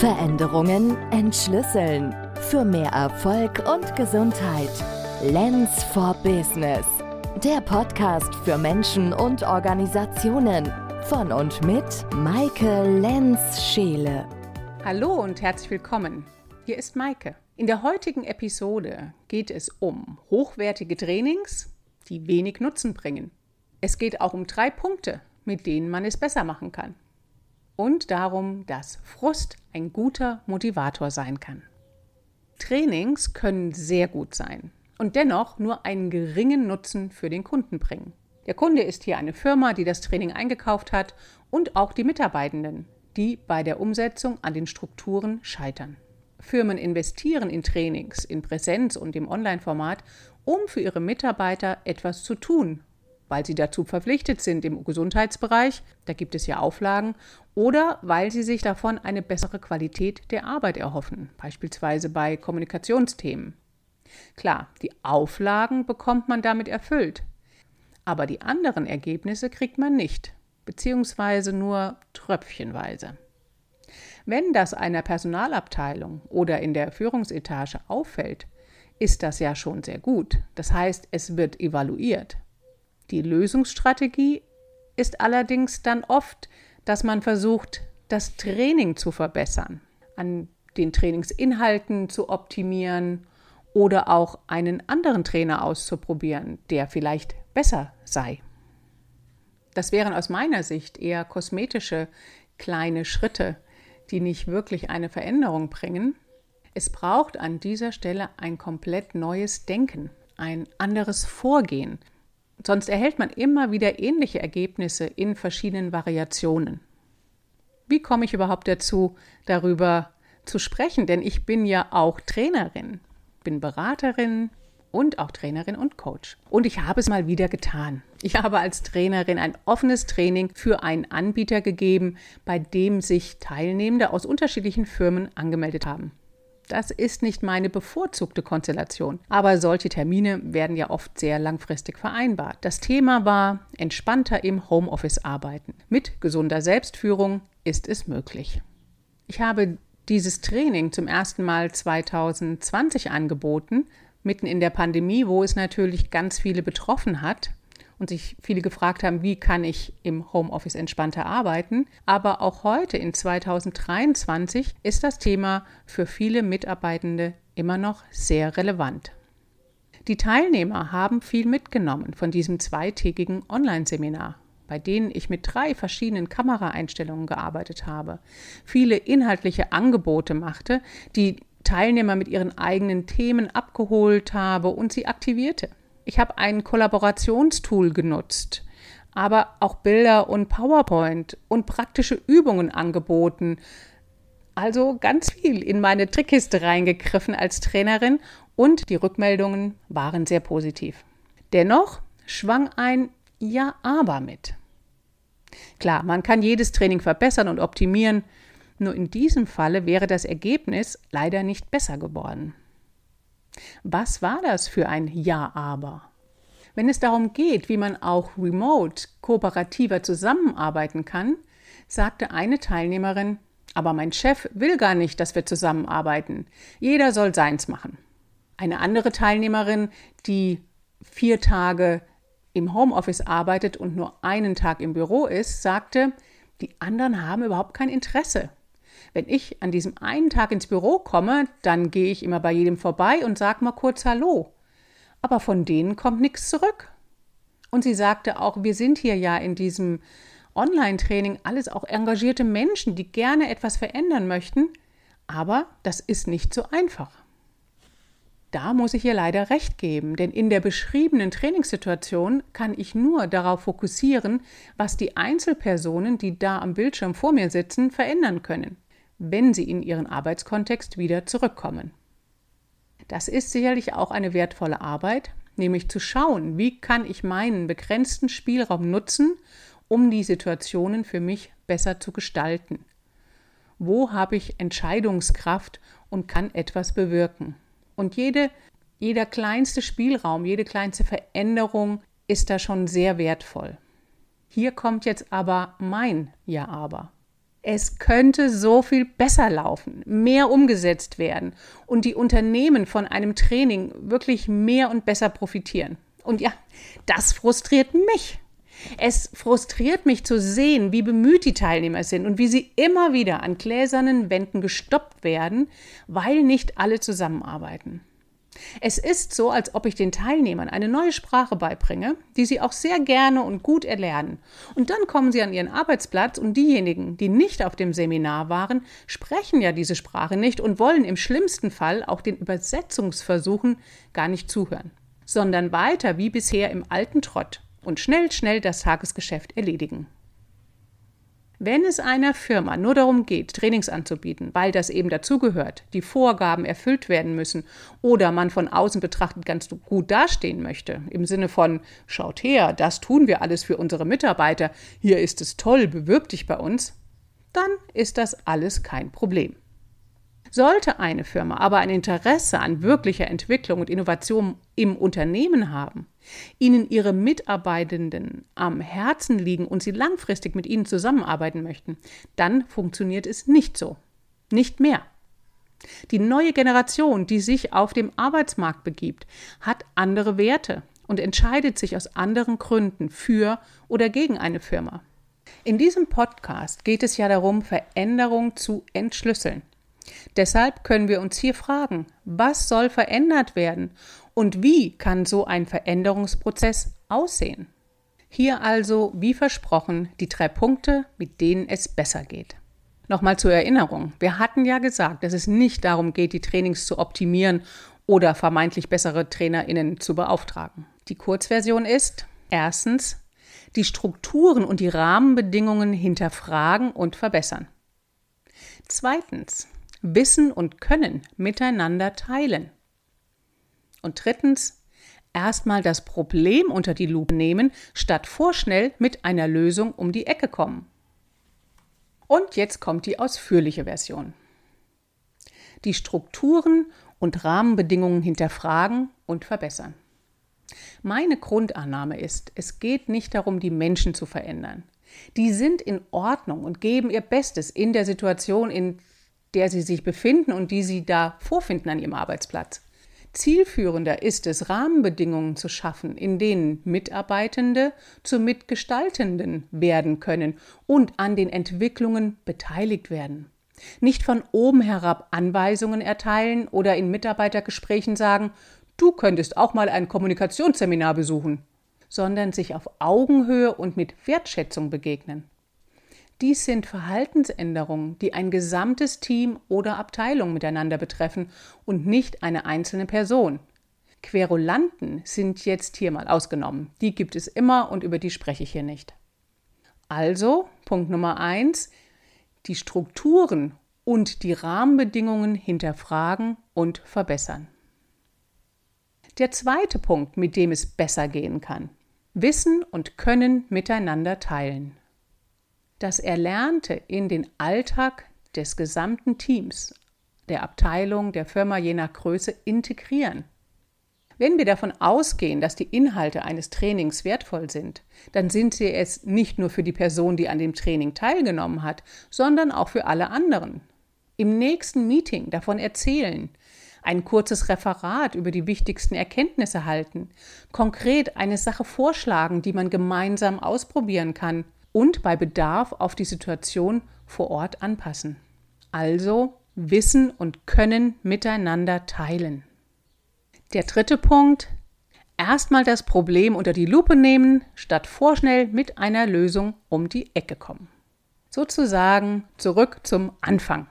Veränderungen entschlüsseln. Für mehr Erfolg und Gesundheit. Lens for Business. Der Podcast für Menschen und Organisationen. Von und mit Maike Lenz-Scheele. Hallo und herzlich willkommen. Hier ist Maike. In der heutigen Episode geht es um hochwertige Trainings, die wenig Nutzen bringen. Es geht auch um drei Punkte, mit denen man es besser machen kann und darum, dass Frust ein guter Motivator sein kann. Trainings können sehr gut sein und dennoch nur einen geringen Nutzen für den Kunden bringen. Der Kunde ist hier eine Firma, die das Training eingekauft hat und auch die Mitarbeitenden, die bei der Umsetzung an den Strukturen scheitern. Firmen investieren in Trainings, in Präsenz und im Online-Format, um für ihre Mitarbeiter etwas zu tun weil sie dazu verpflichtet sind im Gesundheitsbereich, da gibt es ja Auflagen, oder weil sie sich davon eine bessere Qualität der Arbeit erhoffen, beispielsweise bei Kommunikationsthemen. Klar, die Auflagen bekommt man damit erfüllt, aber die anderen Ergebnisse kriegt man nicht, beziehungsweise nur tröpfchenweise. Wenn das einer Personalabteilung oder in der Führungsetage auffällt, ist das ja schon sehr gut. Das heißt, es wird evaluiert. Die Lösungsstrategie ist allerdings dann oft, dass man versucht, das Training zu verbessern, an den Trainingsinhalten zu optimieren oder auch einen anderen Trainer auszuprobieren, der vielleicht besser sei. Das wären aus meiner Sicht eher kosmetische kleine Schritte, die nicht wirklich eine Veränderung bringen. Es braucht an dieser Stelle ein komplett neues Denken, ein anderes Vorgehen, Sonst erhält man immer wieder ähnliche Ergebnisse in verschiedenen Variationen. Wie komme ich überhaupt dazu, darüber zu sprechen? Denn ich bin ja auch Trainerin, bin Beraterin und auch Trainerin und Coach. Und ich habe es mal wieder getan. Ich habe als Trainerin ein offenes Training für einen Anbieter gegeben, bei dem sich Teilnehmende aus unterschiedlichen Firmen angemeldet haben. Das ist nicht meine bevorzugte Konstellation, aber solche Termine werden ja oft sehr langfristig vereinbart. Das Thema war entspannter im Homeoffice arbeiten. Mit gesunder Selbstführung ist es möglich. Ich habe dieses Training zum ersten Mal 2020 angeboten, mitten in der Pandemie, wo es natürlich ganz viele betroffen hat und sich viele gefragt haben, wie kann ich im Homeoffice entspannter arbeiten. Aber auch heute in 2023 ist das Thema für viele Mitarbeitende immer noch sehr relevant. Die Teilnehmer haben viel mitgenommen von diesem zweitägigen Online-Seminar bei denen ich mit drei verschiedenen Kameraeinstellungen gearbeitet habe, viele inhaltliche Angebote machte, die Teilnehmer mit ihren eigenen Themen abgeholt habe und sie aktivierte. Ich habe ein Kollaborationstool genutzt, aber auch Bilder und PowerPoint und praktische Übungen angeboten. Also ganz viel in meine Trickkiste reingegriffen als Trainerin und die Rückmeldungen waren sehr positiv. Dennoch schwang ein Ja, aber mit. Klar, man kann jedes Training verbessern und optimieren, nur in diesem Falle wäre das Ergebnis leider nicht besser geworden. Was war das für ein Ja aber? Wenn es darum geht, wie man auch remote kooperativer zusammenarbeiten kann, sagte eine Teilnehmerin, aber mein Chef will gar nicht, dass wir zusammenarbeiten. Jeder soll seins machen. Eine andere Teilnehmerin, die vier Tage im Homeoffice arbeitet und nur einen Tag im Büro ist, sagte, die anderen haben überhaupt kein Interesse. Wenn ich an diesem einen Tag ins Büro komme, dann gehe ich immer bei jedem vorbei und sage mal kurz Hallo. Aber von denen kommt nichts zurück. Und sie sagte auch, wir sind hier ja in diesem Online-Training alles auch engagierte Menschen, die gerne etwas verändern möchten, aber das ist nicht so einfach. Da muss ich ihr leider recht geben, denn in der beschriebenen Trainingssituation kann ich nur darauf fokussieren, was die Einzelpersonen, die da am Bildschirm vor mir sitzen, verändern können wenn sie in ihren Arbeitskontext wieder zurückkommen. Das ist sicherlich auch eine wertvolle Arbeit, nämlich zu schauen, wie kann ich meinen begrenzten Spielraum nutzen, um die Situationen für mich besser zu gestalten. Wo habe ich Entscheidungskraft und kann etwas bewirken? Und jede, jeder kleinste Spielraum, jede kleinste Veränderung ist da schon sehr wertvoll. Hier kommt jetzt aber mein Ja aber. Es könnte so viel besser laufen, mehr umgesetzt werden und die Unternehmen von einem Training wirklich mehr und besser profitieren. Und ja, das frustriert mich. Es frustriert mich zu sehen, wie bemüht die Teilnehmer sind und wie sie immer wieder an gläsernen Wänden gestoppt werden, weil nicht alle zusammenarbeiten. Es ist so, als ob ich den Teilnehmern eine neue Sprache beibringe, die sie auch sehr gerne und gut erlernen. Und dann kommen sie an ihren Arbeitsplatz und diejenigen, die nicht auf dem Seminar waren, sprechen ja diese Sprache nicht und wollen im schlimmsten Fall auch den Übersetzungsversuchen gar nicht zuhören, sondern weiter wie bisher im alten Trott und schnell, schnell das Tagesgeschäft erledigen. Wenn es einer Firma nur darum geht, Trainings anzubieten, weil das eben dazugehört, die Vorgaben erfüllt werden müssen oder man von außen betrachtet ganz gut dastehen möchte, im Sinne von schaut her, das tun wir alles für unsere Mitarbeiter, hier ist es toll, bewirb dich bei uns, dann ist das alles kein Problem. Sollte eine Firma aber ein Interesse an wirklicher Entwicklung und Innovation im Unternehmen haben, ihnen ihre Mitarbeitenden am Herzen liegen und sie langfristig mit ihnen zusammenarbeiten möchten, dann funktioniert es nicht so. Nicht mehr. Die neue Generation, die sich auf dem Arbeitsmarkt begibt, hat andere Werte und entscheidet sich aus anderen Gründen für oder gegen eine Firma. In diesem Podcast geht es ja darum, Veränderung zu entschlüsseln. Deshalb können wir uns hier fragen, was soll verändert werden und wie kann so ein Veränderungsprozess aussehen? Hier also, wie versprochen, die drei Punkte, mit denen es besser geht. Nochmal zur Erinnerung, wir hatten ja gesagt, dass es nicht darum geht, die Trainings zu optimieren oder vermeintlich bessere Trainerinnen zu beauftragen. Die Kurzversion ist erstens die Strukturen und die Rahmenbedingungen hinterfragen und verbessern. Zweitens Wissen und Können miteinander teilen. Und drittens, erstmal das Problem unter die Lupe nehmen, statt vorschnell mit einer Lösung um die Ecke kommen. Und jetzt kommt die ausführliche Version. Die Strukturen und Rahmenbedingungen hinterfragen und verbessern. Meine Grundannahme ist, es geht nicht darum, die Menschen zu verändern. Die sind in Ordnung und geben ihr Bestes in der Situation, in der sie sich befinden und die sie da vorfinden an ihrem Arbeitsplatz. Zielführender ist es, Rahmenbedingungen zu schaffen, in denen Mitarbeitende zu Mitgestaltenden werden können und an den Entwicklungen beteiligt werden. Nicht von oben herab Anweisungen erteilen oder in Mitarbeitergesprächen sagen, du könntest auch mal ein Kommunikationsseminar besuchen, sondern sich auf Augenhöhe und mit Wertschätzung begegnen. Dies sind Verhaltensänderungen, die ein gesamtes Team oder Abteilung miteinander betreffen und nicht eine einzelne Person. Querulanten sind jetzt hier mal ausgenommen. Die gibt es immer und über die spreche ich hier nicht. Also, Punkt Nummer eins, die Strukturen und die Rahmenbedingungen hinterfragen und verbessern. Der zweite Punkt, mit dem es besser gehen kann. Wissen und Können miteinander teilen das Erlernte in den Alltag des gesamten Teams, der Abteilung, der Firma je nach Größe integrieren. Wenn wir davon ausgehen, dass die Inhalte eines Trainings wertvoll sind, dann sind sie es nicht nur für die Person, die an dem Training teilgenommen hat, sondern auch für alle anderen. Im nächsten Meeting davon erzählen, ein kurzes Referat über die wichtigsten Erkenntnisse halten, konkret eine Sache vorschlagen, die man gemeinsam ausprobieren kann und bei Bedarf auf die Situation vor Ort anpassen. Also Wissen und Können miteinander teilen. Der dritte Punkt, erstmal das Problem unter die Lupe nehmen, statt vorschnell mit einer Lösung um die Ecke kommen. Sozusagen zurück zum Anfang.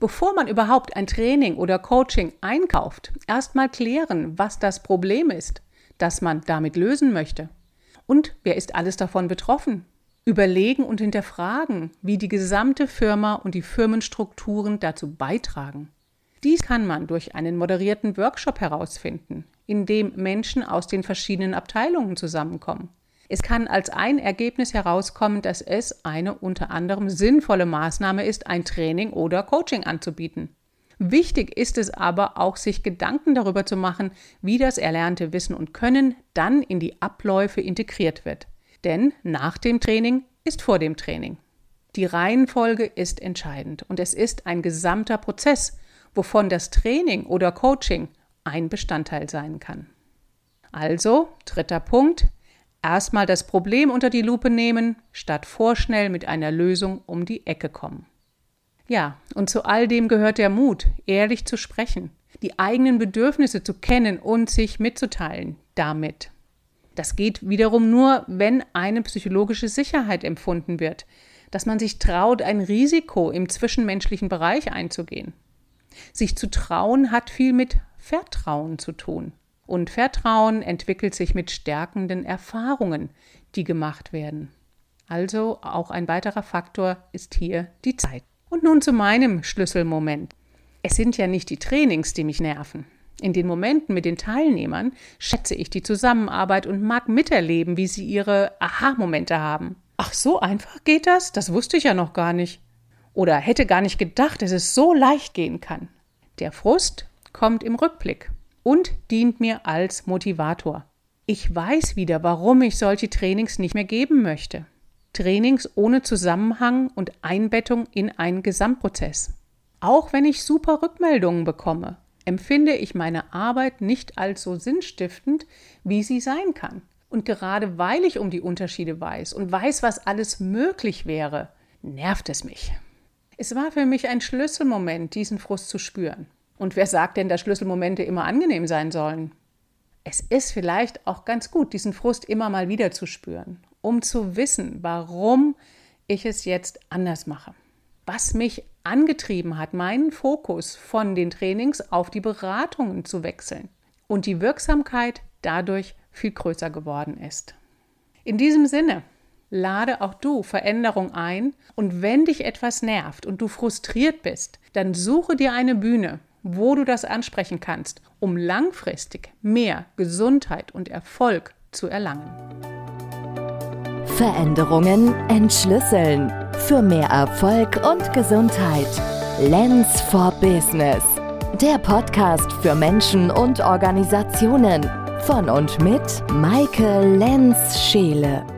Bevor man überhaupt ein Training oder Coaching einkauft, erstmal klären, was das Problem ist, das man damit lösen möchte. Und wer ist alles davon betroffen? Überlegen und hinterfragen, wie die gesamte Firma und die Firmenstrukturen dazu beitragen. Dies kann man durch einen moderierten Workshop herausfinden, in dem Menschen aus den verschiedenen Abteilungen zusammenkommen. Es kann als ein Ergebnis herauskommen, dass es eine unter anderem sinnvolle Maßnahme ist, ein Training oder Coaching anzubieten. Wichtig ist es aber auch, sich Gedanken darüber zu machen, wie das erlernte Wissen und Können dann in die Abläufe integriert wird. Denn nach dem Training ist vor dem Training. Die Reihenfolge ist entscheidend und es ist ein gesamter Prozess, wovon das Training oder Coaching ein Bestandteil sein kann. Also, dritter Punkt, erstmal das Problem unter die Lupe nehmen, statt vorschnell mit einer Lösung um die Ecke kommen. Ja, und zu all dem gehört der Mut, ehrlich zu sprechen, die eigenen Bedürfnisse zu kennen und sich mitzuteilen damit. Das geht wiederum nur, wenn eine psychologische Sicherheit empfunden wird, dass man sich traut, ein Risiko im zwischenmenschlichen Bereich einzugehen. Sich zu trauen hat viel mit Vertrauen zu tun. Und Vertrauen entwickelt sich mit stärkenden Erfahrungen, die gemacht werden. Also auch ein weiterer Faktor ist hier die Zeit. Und nun zu meinem Schlüsselmoment. Es sind ja nicht die Trainings, die mich nerven. In den Momenten mit den Teilnehmern schätze ich die Zusammenarbeit und mag miterleben, wie sie ihre Aha-Momente haben. Ach, so einfach geht das? Das wusste ich ja noch gar nicht. Oder hätte gar nicht gedacht, dass es so leicht gehen kann. Der Frust kommt im Rückblick und dient mir als Motivator. Ich weiß wieder, warum ich solche Trainings nicht mehr geben möchte. Trainings ohne Zusammenhang und Einbettung in einen Gesamtprozess. Auch wenn ich super Rückmeldungen bekomme, empfinde ich meine Arbeit nicht als so sinnstiftend, wie sie sein kann. Und gerade weil ich um die Unterschiede weiß und weiß, was alles möglich wäre, nervt es mich. Es war für mich ein Schlüsselmoment, diesen Frust zu spüren. Und wer sagt denn, dass Schlüsselmomente immer angenehm sein sollen? Es ist vielleicht auch ganz gut, diesen Frust immer mal wieder zu spüren, um zu wissen, warum ich es jetzt anders mache. Was mich angetrieben hat, meinen Fokus von den Trainings auf die Beratungen zu wechseln und die Wirksamkeit dadurch viel größer geworden ist. In diesem Sinne, lade auch du Veränderung ein und wenn dich etwas nervt und du frustriert bist, dann suche dir eine Bühne, wo du das ansprechen kannst, um langfristig mehr Gesundheit und Erfolg zu erlangen. Veränderungen entschlüsseln für mehr Erfolg und Gesundheit. Lens for Business. Der Podcast für Menschen und Organisationen von und mit Maike Lenz-Scheele.